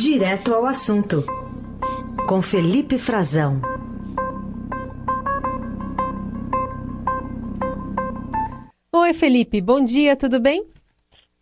Direto ao assunto, com Felipe Frazão. Oi, Felipe, bom dia, tudo bem?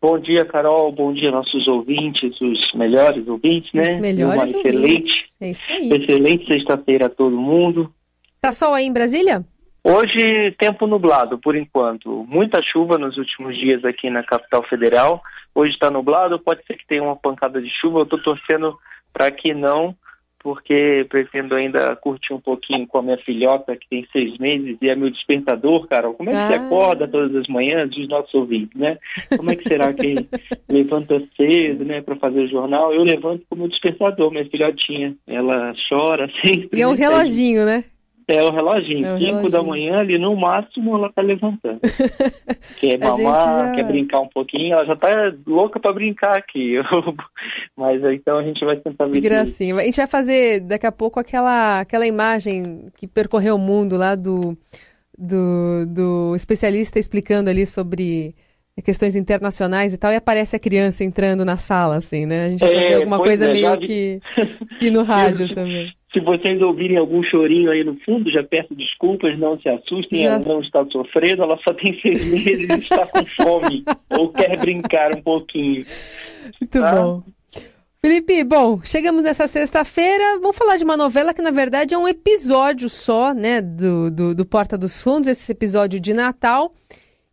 Bom dia, Carol. Bom dia, nossos ouvintes, os melhores ouvintes, né? Os melhores Uma ouvintes. excelente, É isso aí. excelente sexta-feira a todo mundo. Tá sol aí em Brasília? Hoje, tempo nublado, por enquanto. Muita chuva nos últimos dias aqui na capital federal. Hoje está nublado, pode ser que tenha uma pancada de chuva. Eu estou torcendo para que não, porque pretendo ainda curtir um pouquinho com a minha filhota, que tem seis meses, e é meu despertador, Carol. Como é que você Ah. acorda todas as manhãs, os nossos ouvintes, né? Como é que será que levanta cedo, né, para fazer o jornal? Eu levanto com o meu despertador, minha filhotinha. Ela chora sempre. E é um né? reloginho, né? É o reloginho. É o Cinco reloginho. da manhã, ali no máximo, ela tá levantando. Quer mamar, já- quer brincar um pouquinho, ela já tá louca pra brincar aqui. Mas então a gente vai tentar ver que- gracinha. A gente vai fazer daqui a pouco aquela, aquela imagem que percorreu o mundo lá do, do, do especialista explicando ali sobre questões internacionais e tal, e aparece a criança entrando na sala, assim, né? A gente vai É, fazer alguma coisa é, meio vi- que, que no rádio também. Se vocês ouvirem algum chorinho aí no fundo, já peço desculpas, não se assustem, Já. ela não está sofrendo, ela só tem seis meses e está com fome, ou quer brincar um pouquinho. Muito Tá. bom. Felipe, bom, chegamos nessa sexta-feira. Vamos falar de uma novela que, na verdade, é um episódio só, né, do, do, do Porta dos Fundos, esse episódio de Natal.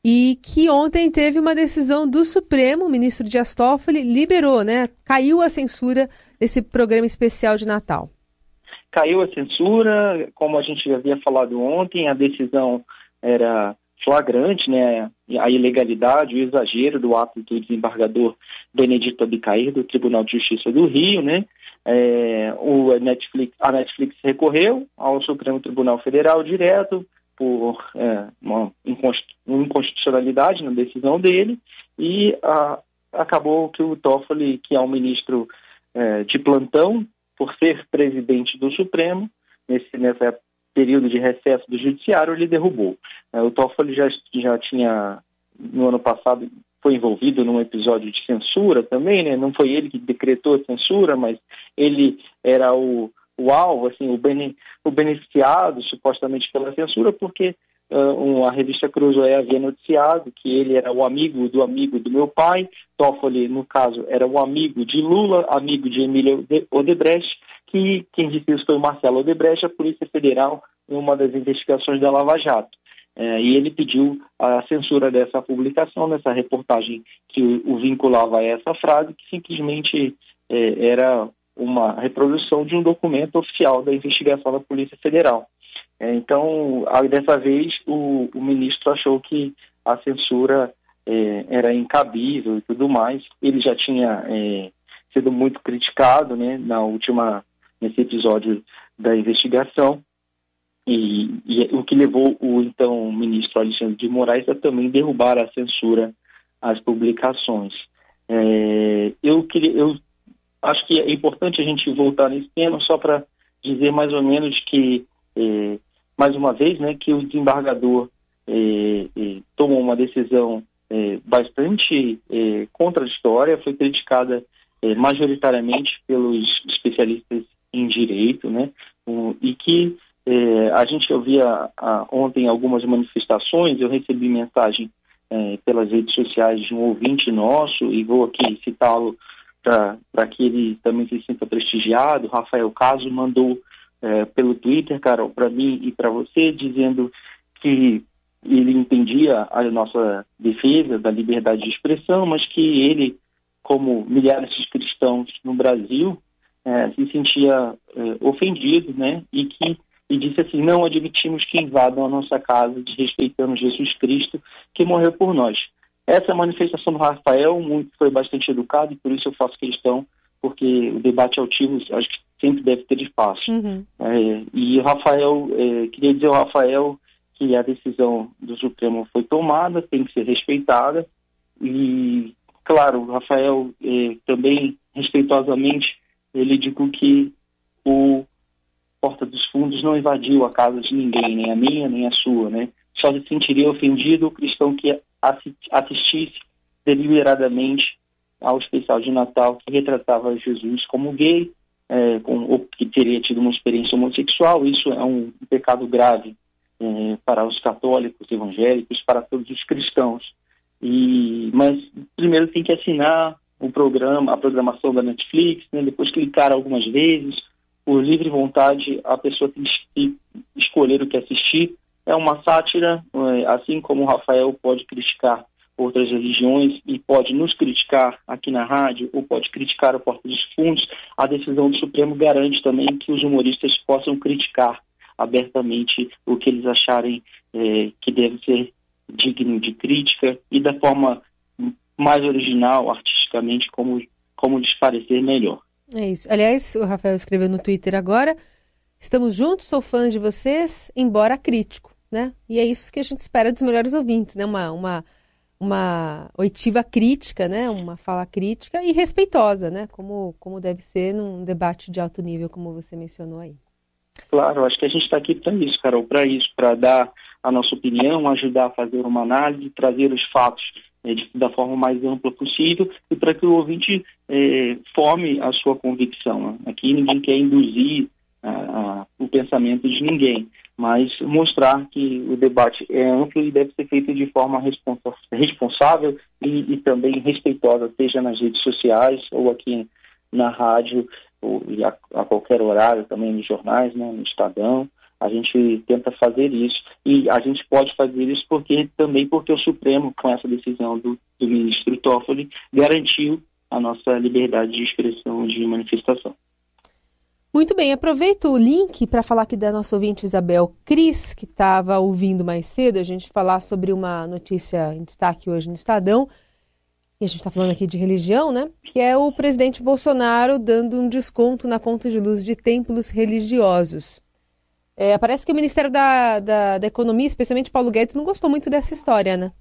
E que ontem teve uma decisão do Supremo, o ministro Dias Toffoli liberou, né? Caiu a censura desse programa especial de Natal. Caiu a censura, como a gente havia falado ontem, a decisão era flagrante, né, a ilegalidade, o exagero do ato do desembargador Benedito Abicair do Tribunal de Justiça do Rio, né, é, o Netflix, a Netflix recorreu ao Supremo Tribunal Federal direto por é, uma inconst- uma inconstitucionalidade na decisão dele e ah, acabou que o Toffoli, que é um ministro é, de plantão, por ser presidente do Supremo, nesse nessa período de recesso do Judiciário, ele derrubou. É, o Toffoli já, já tinha, no ano passado, foi envolvido num episódio de censura também, né? Não foi ele que decretou a censura, mas ele era o, o alvo, assim, o, bene, o beneficiado, supostamente, pela censura, porque ah, um, a revista Cruzoé havia noticiado que ele era o amigo do amigo do meu pai, Toffoli, no caso, era o amigo de Lula, amigo de Emílio Ode- Odebrecht, que quem disse isso foi o Marcelo Odebrecht, a Polícia Federal, em uma das investigações da Lava Jato. Eh, e ele pediu a censura dessa publicação, dessa reportagem que o, o vinculava a essa frase, que simplesmente eh, era uma reprodução de um documento oficial da investigação da Polícia Federal. É, então, dessa vez, o, o ministro achou que a censura é, era incabível e tudo mais. Ele já tinha é, sido muito criticado né, na última, nesse episódio da investigação, e, e o que levou o então ministro Alexandre de Moraes a também derrubar a censura às publicações. É, eu, queria, eu acho que é importante a gente voltar nesse tema só para dizer mais ou menos que é, mais uma vez, né, que o desembargador eh, eh, tomou uma decisão eh, bastante eh, contraditória, foi criticada eh, majoritariamente pelos especialistas em direito, né, o- e que eh, a gente ouvia ah, ontem algumas manifestações, eu recebi mensagem pelas redes sociais de um ouvinte nosso, e vou aqui citá-lo para que ele também se sinta prestigiado, Rafael Caso mandou eh, pelo Twitter, Carol, para mim e para você, dizendo que ele entendia a nossa defesa da liberdade de expressão, mas que ele, como milhares de cristãos no Brasil, eh, se sentia eh, ofendido, né? E que e disse assim: não admitimos que invadam a nossa casa, desrespeitando Jesus Cristo que morreu por nós. Essa manifestação do Rafael muito, foi bastante educada e por isso eu faço questão, porque o debate altivo acho que sempre deve ter espaço. Uhum. É, e o Rafael, é, queria dizer ao Rafael que a decisão do Supremo foi tomada, tem que ser respeitada. E, claro, o Rafael é, também, respeitosamente, ele digo que o Porta dos Fundos não invadiu a casa de ninguém, nem a minha, nem a sua, né? Só se sentiria ofendido o cristão que assi- assistisse deliberadamente ao especial de Natal que retratava Jesus como gay, é, com, ou que teria tido uma experiência homossexual. Isso é um pecado grave é, para os católicos, evangélicos, para todos os cristãos. E, mas primeiro tem que assinar o programa, a programação da Netflix, né, depois clicar algumas vezes, por livre vontade a pessoa tem que escolher o que assistir. É uma sátira, é, assim como o Rafael pode criticar outras religiões e pode nos criticar aqui na rádio ou pode criticar a Porta dos Fundos, a decisão do Supremo garante também que os humoristas possam criticar abertamente o que eles acharem é, que deve ser digno de crítica e da forma mais original, artisticamente, como, como lhes parecer melhor. É isso. Aliás, o Rafael escreveu no Twitter agora: estamos juntos, sou fã de vocês, embora crítico, né? E é isso que a gente espera dos melhores ouvintes, né? Uma, uma, uma oitiva crítica, né? Uma fala crítica e respeitosa, né? Como, como deve ser num debate de alto nível, como você mencionou aí. Claro, acho que a gente está aqui para isso, Carol, para isso, para dar a nossa opinião, ajudar a fazer uma análise, trazer os fatos é, de, da forma mais ampla possível e para que o ouvinte é, forme a sua convicção. Né? Aqui ninguém quer induzir o pensamento de ninguém, mas mostrar que o debate é amplo e deve ser feito de forma responsa responsável e, e, também respeitosa, seja nas redes sociais ou aqui na rádio ou a, a qualquer horário também nos jornais, né, no Estadão. A gente tenta fazer isso e a gente pode fazer isso porque também porque o Supremo, com essa decisão do, do ministro Toffoli, garantiu a nossa liberdade de expressão de manifestação. Muito bem, aproveito o link para falar aqui da nossa ouvinte Isabel Cris, que estava ouvindo mais cedo, a gente falar sobre uma notícia em destaque hoje no Estadão, e a gente está falando aqui de religião, né? Que é o presidente Bolsonaro dando um desconto na conta de luz de templos religiosos. É, parece que o Ministério da, da, da, Economia, especialmente Paulo Guedes, não gostou muito dessa história, né?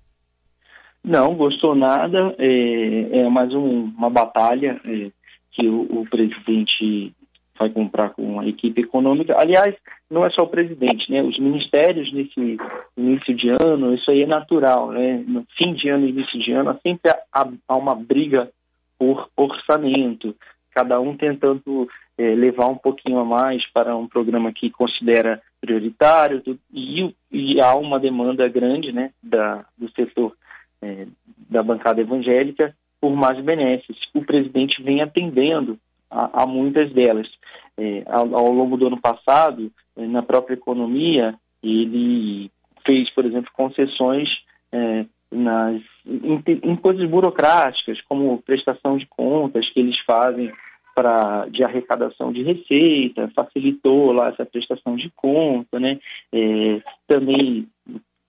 Não, gostou nada. É, é mais um, uma batalha é, que o, o, presidente vai comprar com a equipe econômica. Aliás, não é só o presidente, né? Os ministérios nesse início de ano, isso aí é natural, né? No fim de ano e início de ano, sempre há, há uma briga por orçamento cada um tentando é, levar um pouquinho a mais para um programa que considera prioritário e, e há uma demanda grande né, da, do setor é, da bancada evangélica por mais benesses. O presidente vem atendendo a, a muitas delas. É, ao, ao, longo do ano passado, é, na própria economia, ele fez, por exemplo, concessões é, nas, em, em, coisas burocráticas, como prestação de contas que eles fazem para de arrecadação de receita, facilitou lá essa prestação de conta, né? É, também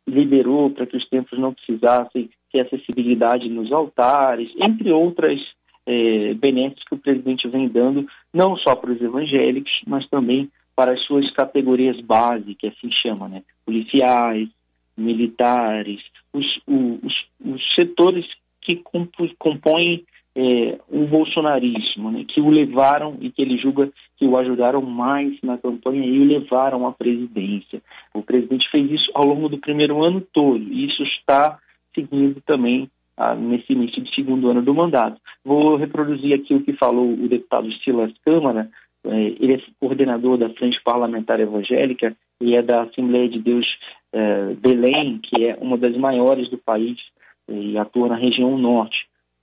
liberou para que os templos não precisassem ter acessibilidade nos altares, entre outras é, benesses que o presidente vem dando, não só para os evangélicos, mas também para as suas categorias base, que assim chama, né? Policiais, militares, os, os, os setores que compõem é, o bolsonarismo, né, que o levaram e que ele julga que o ajudaram mais na campanha e o levaram à presidência. O presidente fez isso ao longo do primeiro ano todo e isso está seguindo também ah, nesse início de segundo ano do mandato. Vou reproduzir aqui o que falou o deputado Silas Câmara, é, ele é coordenador da Frente Parlamentar Evangélica e é da Assembleia de Deus é, Belém, que é uma das maiores do país e atua na região norte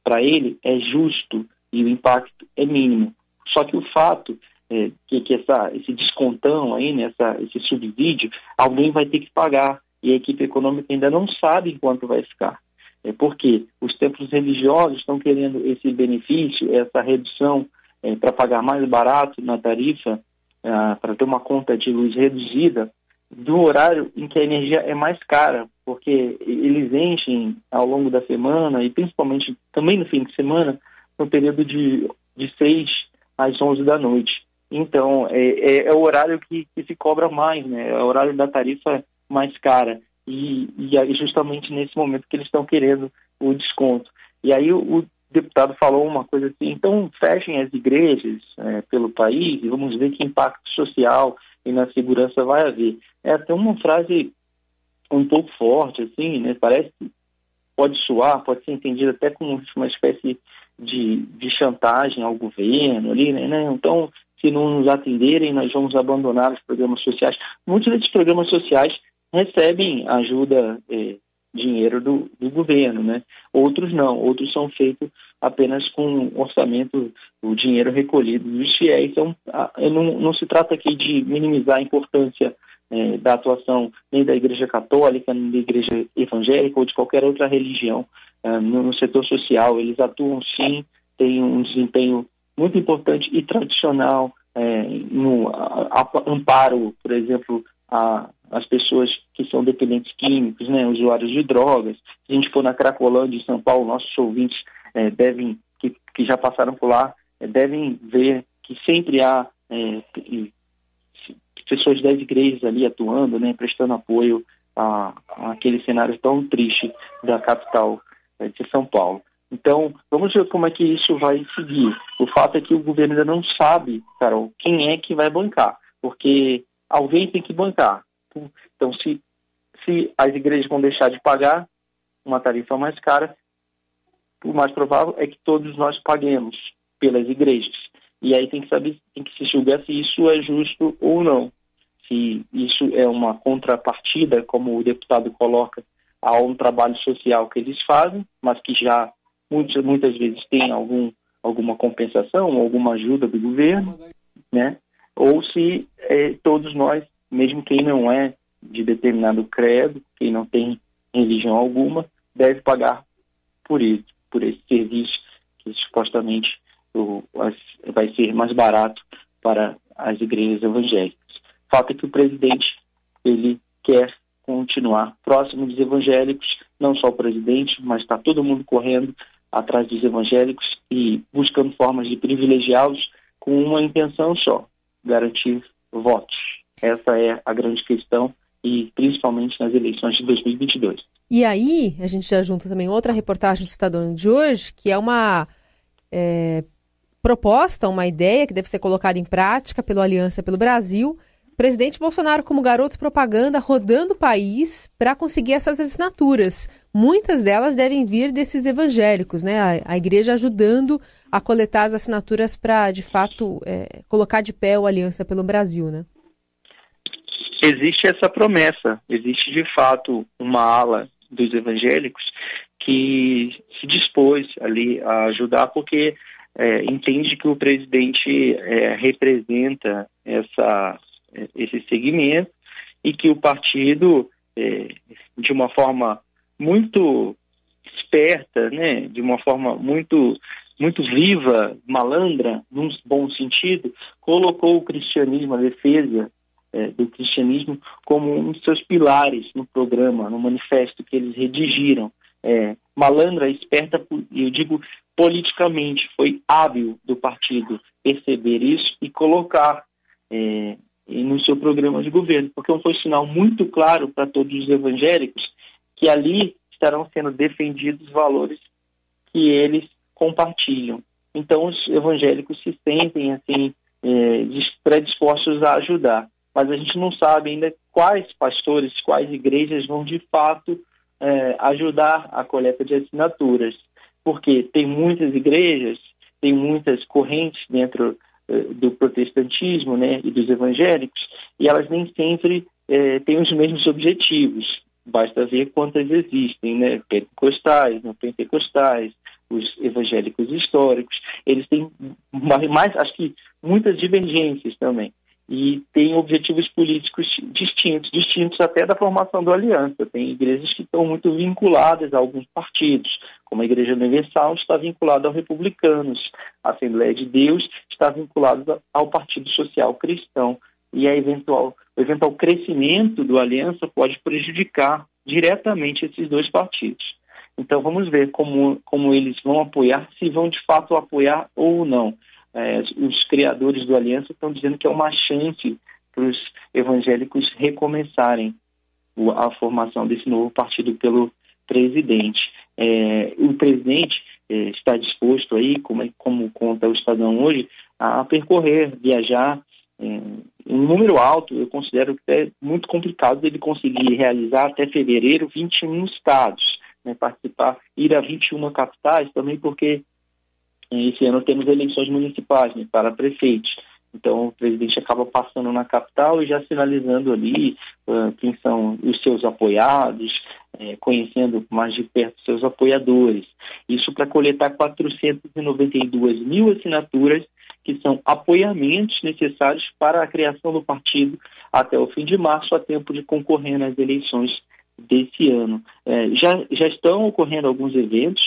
para ele é justo e o impacto é mínimo. Só que o fato é, que, que essa, esse descontão aí, né, essa, esse subsídio, alguém vai ter que pagar e a equipe econômica ainda não sabe quanto vai ficar. É porque os templos religiosos estão querendo esse benefício, essa redução é, para pagar mais barato na tarifa, ah, para ter uma conta de luz reduzida, do horário em que a energia é mais cara, porque eles enchem ao longo da semana e principalmente também no fim de semana, no período de, de 6 às 11 da noite. Então, é, é, é o horário que, que, se cobra mais, né? É o horário da tarifa mais cara. E, e justamente nesse momento que eles estão querendo o desconto. E aí o, o deputado falou uma coisa assim, então fechem as igrejas é, pelo país e vamos ver que impacto social e na segurança vai haver. É até uma frase um pouco forte, assim, né? Parece que pode soar, pode ser entendida até como uma espécie de chantagem ao governo ali, né? Então, se não nos atenderem, nós vamos abandonar os programas sociais. Muitos desses programas sociais recebem ajuda, eh, dinheiro do, do, governo, né? Outros não, outros são feitos apenas com orçamento, o dinheiro recolhido dos fiéis. Então, não, não se trata aqui de minimizar a importância eh, da atuação nem da Igreja Católica, nem da Igreja Evangélica ou de qualquer outra religião eh, no, no setor social. Eles atuam sim, têm um desempenho muito importante e tradicional é, no a, a, amparo, por exemplo, a, as pessoas que são dependentes químicos, né, usuários de drogas. Se a gente for na Cracolândia, em São Paulo, nossos ouvintes é, devem, que, que já passaram por lá, é, devem ver que sempre há é, pessoas das igrejas ali atuando, né, prestando apoio a, a aquele cenário tão triste da capital é, de São Paulo. Então, vamos ver como é que isso vai seguir. O fato é que o governo ainda não sabe, Carol, quem é que vai bancar, porque alguém tem que bancar. Então, se, se as igrejas vão deixar de pagar uma tarifa mais cara, o mais provável é que todos nós paguemos pelas igrejas. E aí tem que saber, tem que se julgar se isso é justo ou não. Se isso é uma contrapartida, como o deputado coloca, a um trabalho social que eles fazem, mas que já muitas, muitas vezes tem algum, alguma compensação, alguma ajuda do governo, né? ou se é, todos nós, mesmo quem não é de determinado credo, quem não tem religião alguma, deve pagar por isso, por esse serviço que supostamente o, as, vai ser mais barato para as igrejas evangélicas. Falta que o presidente ele quer continuar próximo dos evangélicos, não só o presidente, mas está todo mundo correndo atrás dos evangélicos e buscando formas de privilegiá-los com uma intenção só: garantir votos. Essa é a grande questão e principalmente nas eleições de 2022. E aí, a gente já junta também outra reportagem do Estadão de hoje, que é uma é, proposta, uma ideia que deve ser colocada em prática pelo Aliança pelo Brasil. Presidente Bolsonaro como garoto propaganda rodando o país para conseguir essas assinaturas. Muitas delas devem vir desses evangélicos, né? A, a igreja ajudando a coletar as assinaturas para, de fato, é, colocar de pé o Aliança pelo Brasil, né? Existe essa promessa, existe de fato uma ala dos evangélicos que se dispôs ali a ajudar porque é, entende que o presidente é, representa essa, esse segmento e que o partido, é, de uma forma muito esperta, né, de uma forma muito muito viva, malandra, num bom sentido, colocou o cristianismo, a defesa é, do cristianismo, como um dos seus pilares no programa, no manifesto que eles redigiram. É, malandra, esperta, eu digo politicamente, foi hábil do partido perceber isso e colocar é, no seu programa de governo, porque foi um sinal muito claro para todos os evangélicos que ali estarão sendo defendidos valores que eles compartilham. Então, os evangélicos se sentem assim é, predispostos a ajudar, mas a gente não sabe ainda quais pastores, quais igrejas vão de fato é, ajudar a coleta de assinaturas, porque tem muitas igrejas, tem muitas correntes dentro do protestantismo, né, e dos evangélicos, e elas nem sempre é, têm os mesmos objetivos. Basta ver quantas existem, né? Pentecostais, não pentecostais, os evangélicos históricos, eles têm mais, acho que muitas divergências também e têm objetivos políticos distintos, distintos até da formação da aliança. Tem igrejas que estão muito vinculadas a alguns partidos, como a Igreja Universal está vinculada aos republicanos, a Assembleia de Deus está vinculada ao Partido Social Cristão e a eventual, o eventual crescimento do aliança pode prejudicar diretamente esses dois partidos. Então vamos ver como, como eles vão apoiar, se vão de fato apoiar ou não. É, os criadores do Aliança estão dizendo que é uma chance para os evangélicos recomeçarem a formação desse novo partido pelo presidente. É, o presidente é, está disposto aí, como, como conta o Estadão hoje, a percorrer, viajar é, um número alto, eu considero que é muito complicado ele conseguir realizar até fevereiro 21 estados, né, participar, ir a 21 capitais, também porque esse ano temos eleições municipais né, para prefeitos. Então, o presidente acaba passando na capital e já sinalizando ali uh, quem são os seus apoiados, é, conhecendo mais de perto seus apoiadores. Isso para coletar 492 mil assinaturas, que são apoiamentos necessários para a criação do partido até o fim de março, a tempo de concorrer nas eleições desse ano. É, já, já estão ocorrendo alguns eventos,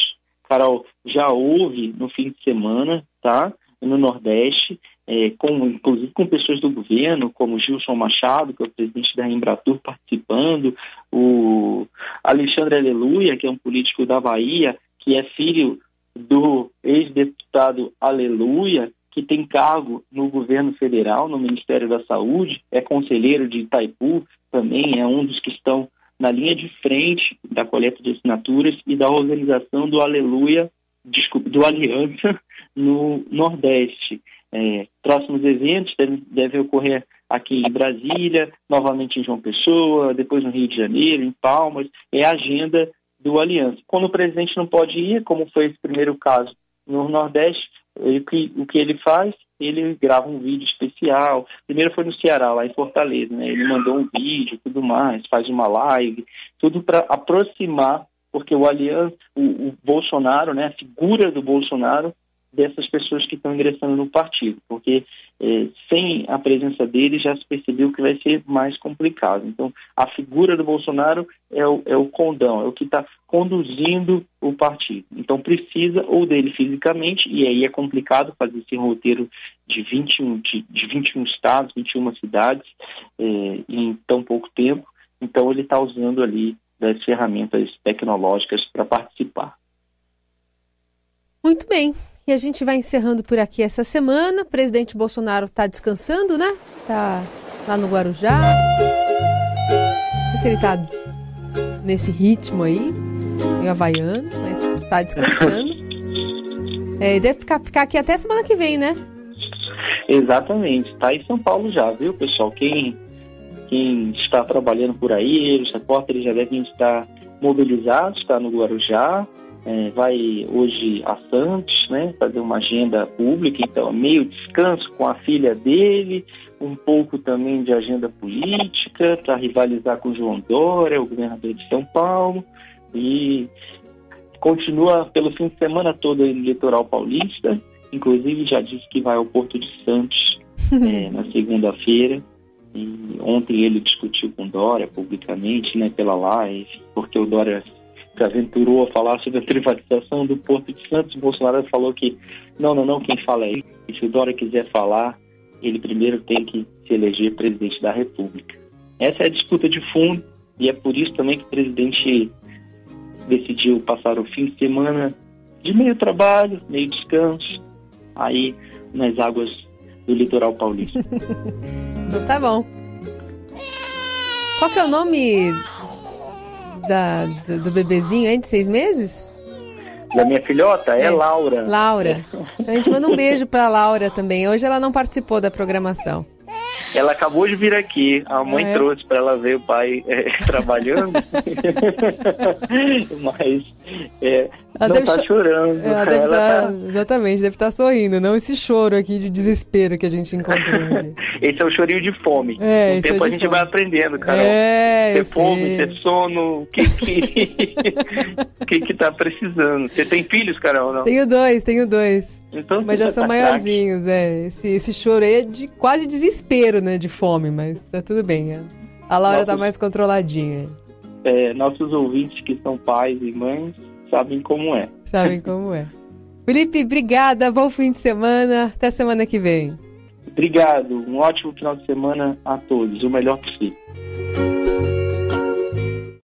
Carol, já houve no fim de semana, tá? No Nordeste, é, com, inclusive com pessoas do governo, como Gilson Machado, que é o presidente da Embratur, participando, o Alexandre Aleluia, que é um político da Bahia, que é filho do ex-deputado Aleluia, que tem cargo no governo federal, no Ministério da Saúde, é conselheiro de Itaipu, também é um dos que estão na linha de frente da coleta de assinaturas e da organização do Aleluia, desculpe, do Aliança no Nordeste. É, próximos eventos devem, ocorrer aqui em Brasília, novamente em João Pessoa, depois no Rio de Janeiro, em Palmas, é a agenda do Aliança. Quando o presidente não pode ir, como foi esse primeiro caso no Nordeste, o que, o que ele faz? Ele grava um vídeo especial. Primeiro foi no Ceará, lá em Fortaleza, né? Ele mandou um vídeo, tudo mais, faz uma live, tudo para aproximar, porque o Aliança, o, o Bolsonaro, né, a figura do Bolsonaro dessas pessoas que estão ingressando no partido, porque é, sem a presença dele já se percebeu que vai ser mais complicado. Então, a figura do Bolsonaro é o, é o condão, é o que está conduzindo o partido. Então, precisa ou dele fisicamente, e aí é complicado fazer esse roteiro de 21, de, de 21 estados, 21 cidades, é, em tão pouco tempo. Então, ele está usando ali das ferramentas tecnológicas para participar. Muito bem. E a gente vai encerrando por aqui essa semana. O presidente Bolsonaro está descansando, né? Está lá no Guarujá. Não sei se ele está nesse ritmo aí, meio havaiano, mas está descansando. É, deve ficar, ficar aqui até semana que vem, né? Exatamente. Está em São Paulo já, viu, pessoal? Quem, quem está trabalhando por aí, os repórteres já devem estar mobilizados, está no Guarujá é, vai hoje a Santos, né, fazer uma agenda pública, então meio descanso com a filha dele, um pouco também de agenda política para rivalizar com o João Dória, o governador de São Paulo, e continua pelo fim de semana todo no litoral paulista, inclusive já disse que vai ao Porto de Santos é, na segunda-feira. E ontem ele discutiu com Dória publicamente, né, pela live, porque o Dória se aventurou a falar sobre a privatização do Porto de Santos. O Bolsonaro falou que não, não, não, quem fala é ele. Se o Dória quiser falar, ele primeiro tem que se eleger presidente da República. Essa é a disputa de fundo e é por isso também que o presidente decidiu passar o fim de semana de meio trabalho, meio descanso, aí nas águas do litoral paulista. tá bom. Qual que é o nome da, do, do bebezinho aí de seis meses? Da minha filhota? É, é Laura. Laura. Então a gente manda um beijo pra Laura também. Hoje ela não participou da programação. Ela acabou de vir aqui. A mãe é. trouxe para ela ver o pai é, trabalhando. Mas é, ela não tá chorando. Ela deve ela tá... tá... Exatamente, deve estar tá sorrindo, não esse choro aqui de desespero que a gente encontrou. Aqui. esse é o chorinho de fome. É, o tempo é a gente fome. vai aprendendo, cara. É, ter fome, ter sono, o que que, que que tá precisando. Você tem filhos, Carol, não? Tenho dois, tenho dois. Então, mas já são tá maiorzinhos, craque. é. Esse, esse choro aí é de quase desespero, né, de fome, mas tá tudo bem. É. A Laura tá Nossos... tá mais controladinha é, nossos ouvintes que são pais e mães sabem como é. Sabem como é. Felipe, obrigada, bom fim de semana, até semana que vem. Obrigado, um ótimo final de semana a todos, o melhor possível.